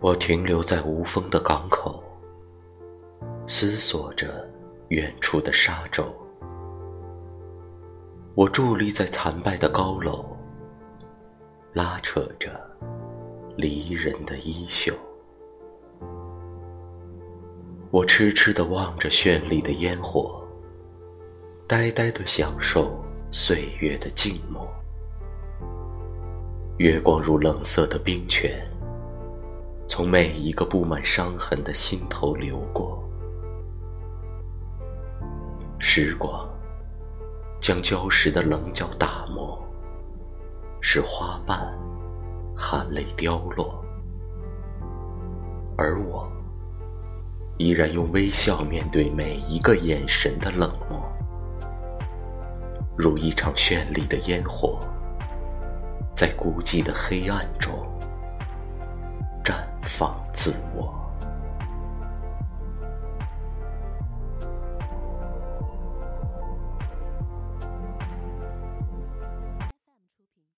我停留在无风的港口，思索着远处的沙洲。我伫立在残败的高楼，拉扯着离人的衣袖。我痴痴地望着绚丽的烟火，呆呆地享受岁月的静默。月光如冷色的冰泉。从每一个布满伤痕的心头流过，时光将礁石的棱角打磨，使花瓣含泪凋落，而我依然用微笑面对每一个眼神的冷漠，如一场绚丽的烟火，在孤寂的黑暗中。放自我。